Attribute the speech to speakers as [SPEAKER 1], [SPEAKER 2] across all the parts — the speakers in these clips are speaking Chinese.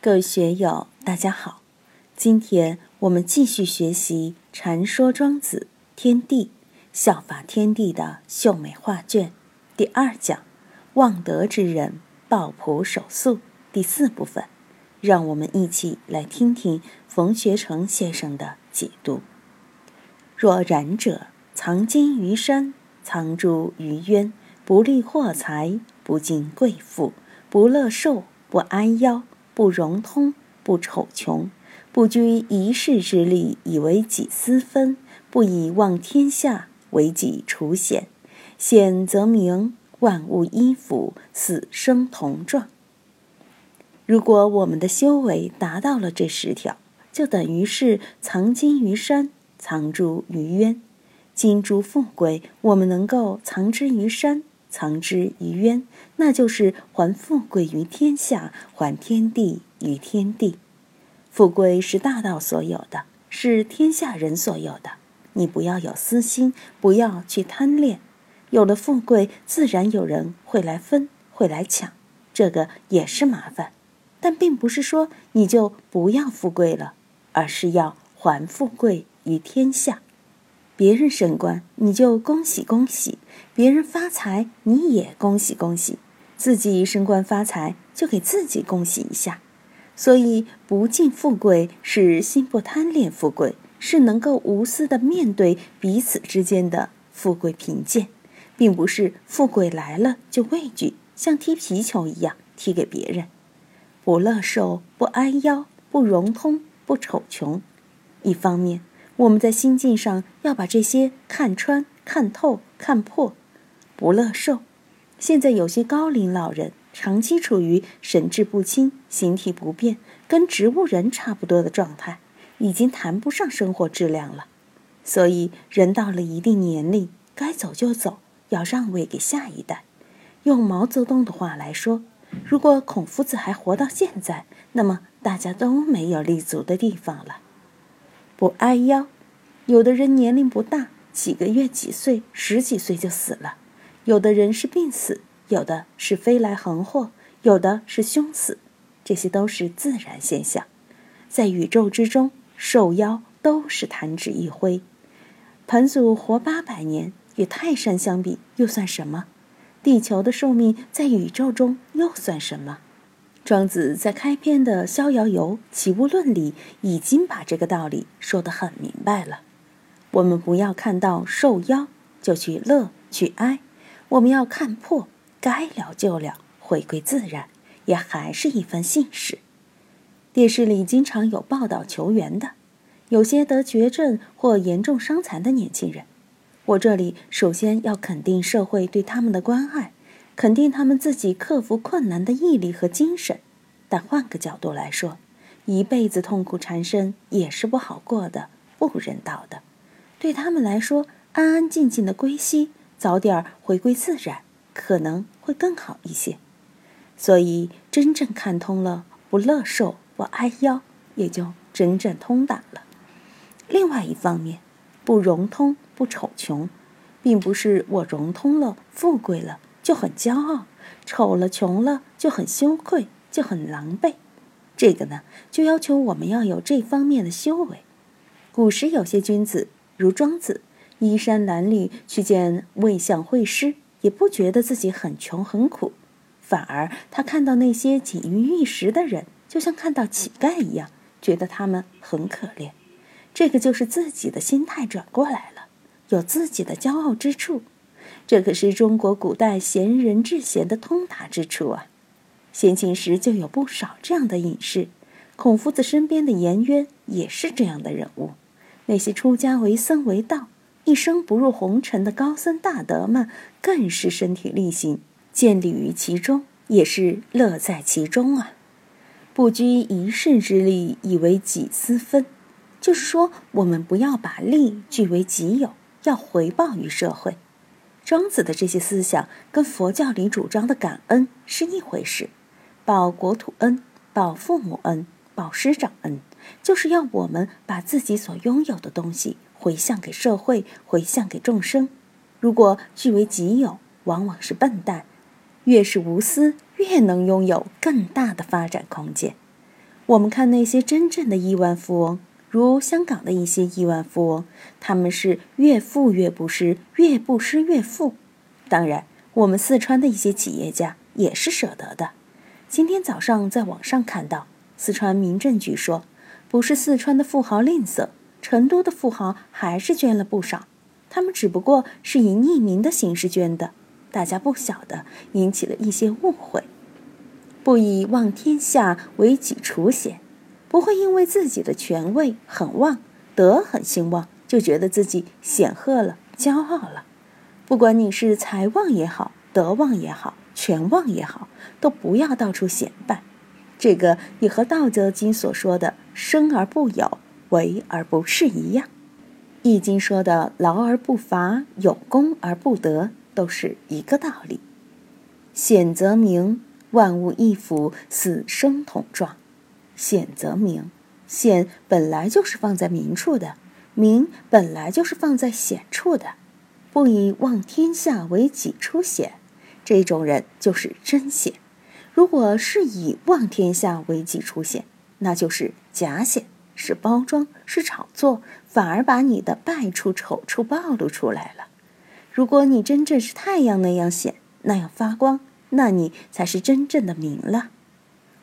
[SPEAKER 1] 各位学友，大家好！今天我们继续学习《禅说庄子天地效法天地的秀美画卷》第二讲“望德之人抱朴守素”第四部分。让我们一起来听听冯学成先生的解读：“若然者，藏金于山，藏珠于渊，不立货财，不敬贵妇，不乐寿，不安夭。”不融通，不丑穷，不居一世之利以为己私分，不以望天下为己除险。险则明，万物依附，死生同状。如果我们的修为达到了这十条，就等于是藏金于山，藏珠于渊。金珠富贵，我们能够藏之于山。藏之于渊，那就是还富贵于天下，还天地于天地。富贵是大道所有的，是天下人所有的。你不要有私心，不要去贪恋。有了富贵，自然有人会来分，会来抢，这个也是麻烦。但并不是说你就不要富贵了，而是要还富贵于天下。别人升官，你就恭喜恭喜；别人发财，你也恭喜恭喜。自己升官发财，就给自己恭喜一下。所以，不敬富贵是心不贪恋富贵，是能够无私的面对彼此之间的富贵贫贱，并不是富贵来了就畏惧，像踢皮球一样踢给别人。不乐寿，不安腰，不融通，不丑穷。一方面。我们在心境上要把这些看穿、看透、看破，不乐受。现在有些高龄老人长期处于神志不清、形体不变、跟植物人差不多的状态，已经谈不上生活质量了。所以，人到了一定年龄，该走就走，要让位给下一代。用毛泽东的话来说，如果孔夫子还活到现在，那么大家都没有立足的地方了。不哀腰，有的人年龄不大，几个月、几岁、十几岁就死了；有的人是病死，有的是飞来横祸，有的是凶死，这些都是自然现象。在宇宙之中，寿夭都是弹指一挥。盘祖活八百年，与泰山相比又算什么？地球的寿命在宇宙中又算什么？庄子在开篇的《逍遥游·齐物论》里已经把这个道理说得很明白了。我们不要看到受妖就去乐去哀，我们要看破，该了就了，回归自然，也还是一份幸事。电视里经常有报道求援的，有些得绝症或严重伤残的年轻人。我这里首先要肯定社会对他们的关爱。肯定他们自己克服困难的毅力和精神，但换个角度来说，一辈子痛苦缠身也是不好过的，不人道的。对他们来说，安安静静的归西，早点回归自然，可能会更好一些。所以，真正看通了，不乐受，不哀夭，也就真正通达了。另外一方面，不融通，不丑穷，并不是我融通了，富贵了。就很骄傲，丑了、穷了就很羞愧，就很狼狈。这个呢，就要求我们要有这方面的修为。古时有些君子，如庄子，衣衫褴褛去见魏相会师，也不觉得自己很穷很苦，反而他看到那些锦衣玉食的人，就像看到乞丐一样，觉得他们很可怜。这个就是自己的心态转过来了，有自己的骄傲之处。这可是中国古代贤人治贤的通达之处啊！先秦时就有不少这样的隐士，孔夫子身边的颜渊也是这样的人物。那些出家为僧为道，一生不入红尘的高僧大德们，更是身体力行，建立于其中，也是乐在其中啊！不拘一世之利以为己私分，就是说，我们不要把利据为己有，要回报于社会。庄子的这些思想跟佛教里主张的感恩是一回事，报国土恩、报父母恩、报师长恩，就是要我们把自己所拥有的东西回向给社会，回向给众生。如果据为己有，往往是笨蛋。越是无私，越能拥有更大的发展空间。我们看那些真正的亿万富翁，如香港的一些亿万富翁，他们是越富越不施，越不施越富。当然，我们四川的一些企业家也是舍得的。今天早上在网上看到，四川民政局说，不是四川的富豪吝啬，成都的富豪还是捐了不少，他们只不过是以匿名的形式捐的，大家不晓得，引起了一些误会。不以望天下为己出显，不会因为自己的权位很旺、德很兴旺，就觉得自己显赫了、骄傲了。不管你是财旺也好、德旺也好、权旺也好，都不要到处显摆。这个也和《道德经》所说的“生而不有，为而不恃”一样，《易经》说的“劳而不伐，有功而不得”都是一个道理。显则明。万物一腐，死生同状。显则明，显本来就是放在明处的，明本来就是放在显处的。不以望天下为己出显，这种人就是真显。如果是以望天下为己出现，那就是假显，是包装，是炒作，反而把你的败处、丑处暴露出来了。如果你真正是太阳那样显，那样发光。那你才是真正的明了。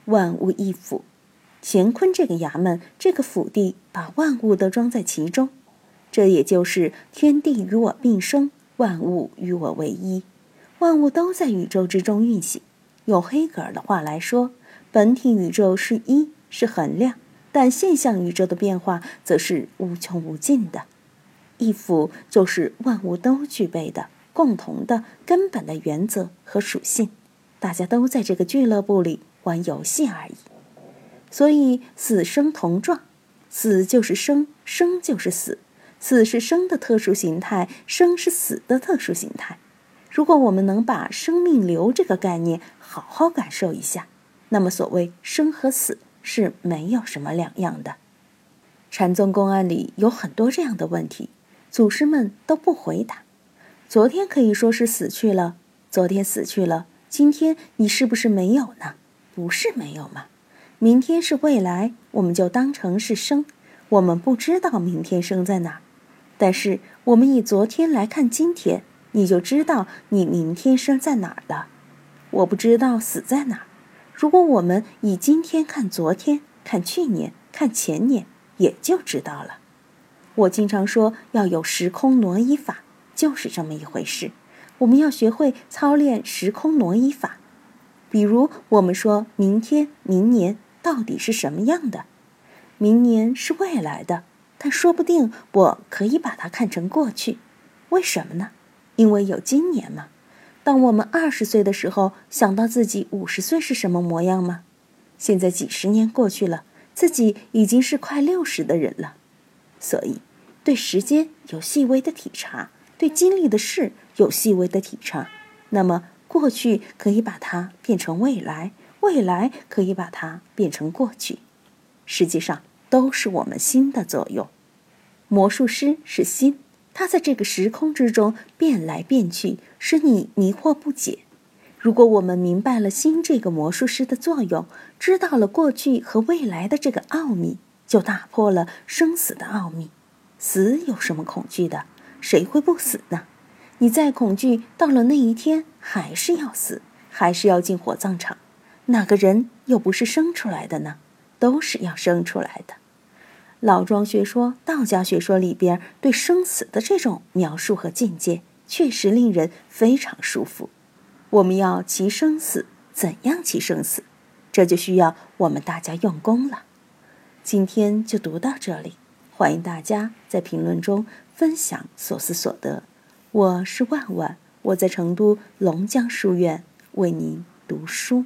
[SPEAKER 1] 万物一府，乾坤这个衙门，这个府地，把万物都装在其中。这也就是天地与我并生，万物与我为一，万物都在宇宙之中运行。用黑格尔的话来说，本体宇宙是一，是衡量，但现象宇宙的变化则是无穷无尽的。一府就是万物都具备的。共同的根本的原则和属性，大家都在这个俱乐部里玩游戏而已。所以死生同状，死就是生，生就是死，死是生的特殊形态，生是死的特殊形态。如果我们能把生命流这个概念好好感受一下，那么所谓生和死是没有什么两样的。禅宗公案里有很多这样的问题，祖师们都不回答。昨天可以说是死去了，昨天死去了，今天你是不是没有呢？不是没有吗？明天是未来，我们就当成是生。我们不知道明天生在哪儿，但是我们以昨天来看今天，你就知道你明天生在哪儿了。我不知道死在哪儿。如果我们以今天看昨天，看去年，看前年，也就知道了。我经常说要有时空挪移法。就是这么一回事，我们要学会操练时空挪移法。比如，我们说明天、明年到底是什么样的？明年是未来的，但说不定我可以把它看成过去。为什么呢？因为有今年嘛。当我们二十岁的时候，想到自己五十岁是什么模样吗？现在几十年过去了，自己已经是快六十的人了。所以，对时间有细微的体察。对经历的事有细微的体察，那么过去可以把它变成未来，未来可以把它变成过去，实际上都是我们心的作用。魔术师是心，他在这个时空之中变来变去，使你迷惑不解。如果我们明白了心这个魔术师的作用，知道了过去和未来的这个奥秘，就打破了生死的奥秘。死有什么恐惧的？谁会不死呢？你再恐惧，到了那一天还是要死，还是要进火葬场。哪个人又不是生出来的呢？都是要生出来的。老庄学说、道家学说里边对生死的这种描述和境界，确实令人非常舒服。我们要齐生死，怎样齐生死？这就需要我们大家用功了。今天就读到这里，欢迎大家在评论中。分享所思所得，我是万万，我在成都龙江书院为您读书。